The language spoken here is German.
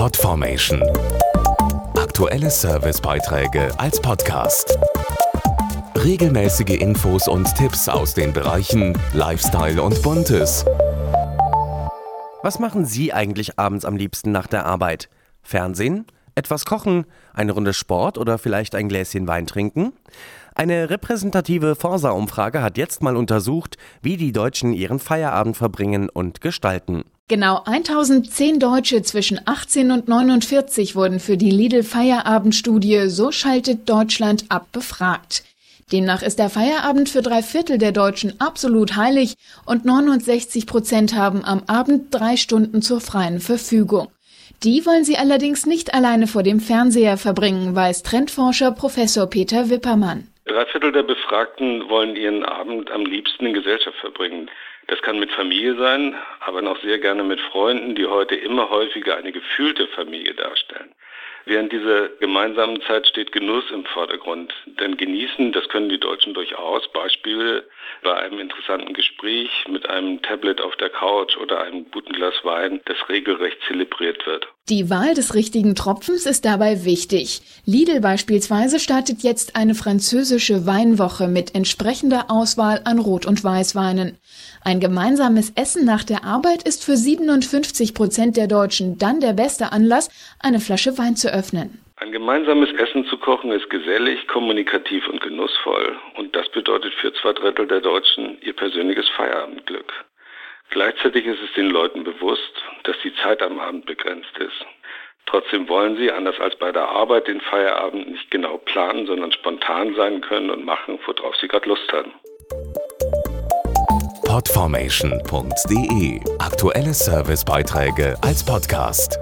Podformation. Aktuelle Servicebeiträge als Podcast. Regelmäßige Infos und Tipps aus den Bereichen Lifestyle und Buntes. Was machen Sie eigentlich abends am liebsten nach der Arbeit? Fernsehen? Etwas kochen? Eine Runde Sport oder vielleicht ein Gläschen Wein trinken? Eine repräsentative Forsa-Umfrage hat jetzt mal untersucht, wie die Deutschen ihren Feierabend verbringen und gestalten. Genau 1010 Deutsche zwischen 18 und 49 wurden für die Lidl Feierabendstudie So schaltet Deutschland ab befragt. Demnach ist der Feierabend für drei Viertel der Deutschen absolut heilig und 69 Prozent haben am Abend drei Stunden zur freien Verfügung. Die wollen sie allerdings nicht alleine vor dem Fernseher verbringen, weiß Trendforscher Professor Peter Wippermann. Drei Viertel der Befragten wollen ihren Abend am liebsten in Gesellschaft verbringen. Das kann mit Familie sein, aber noch sehr gerne mit Freunden, die heute immer häufiger eine gefühlte Familie darstellen. Während dieser gemeinsamen Zeit steht Genuss im Vordergrund. Denn genießen, das können die Deutschen durchaus. Beispiele bei einem interessanten Gespräch mit einem Tablet auf der Couch oder einem guten Glas Wein, das regelrecht zelebriert wird. Die Wahl des richtigen Tropfens ist dabei wichtig. Lidl beispielsweise startet jetzt eine französische Weinwoche mit entsprechender Auswahl an Rot- und Weißweinen. Ein gemeinsames Essen nach der Arbeit ist für 57 Prozent der Deutschen dann der beste Anlass, eine Flasche Wein zu öffnen. Ein gemeinsames Essen zu kochen ist gesellig, kommunikativ und genussvoll. Und das bedeutet für zwei Drittel der Deutschen ihr persönliches Feierabendglück. Gleichzeitig ist es den Leuten bewusst, dass die Zeit am Abend begrenzt ist. Trotzdem wollen sie, anders als bei der Arbeit, den Feierabend nicht genau planen, sondern spontan sein können und machen, worauf sie gerade Lust haben. Podformation.de Aktuelle Servicebeiträge als Podcast.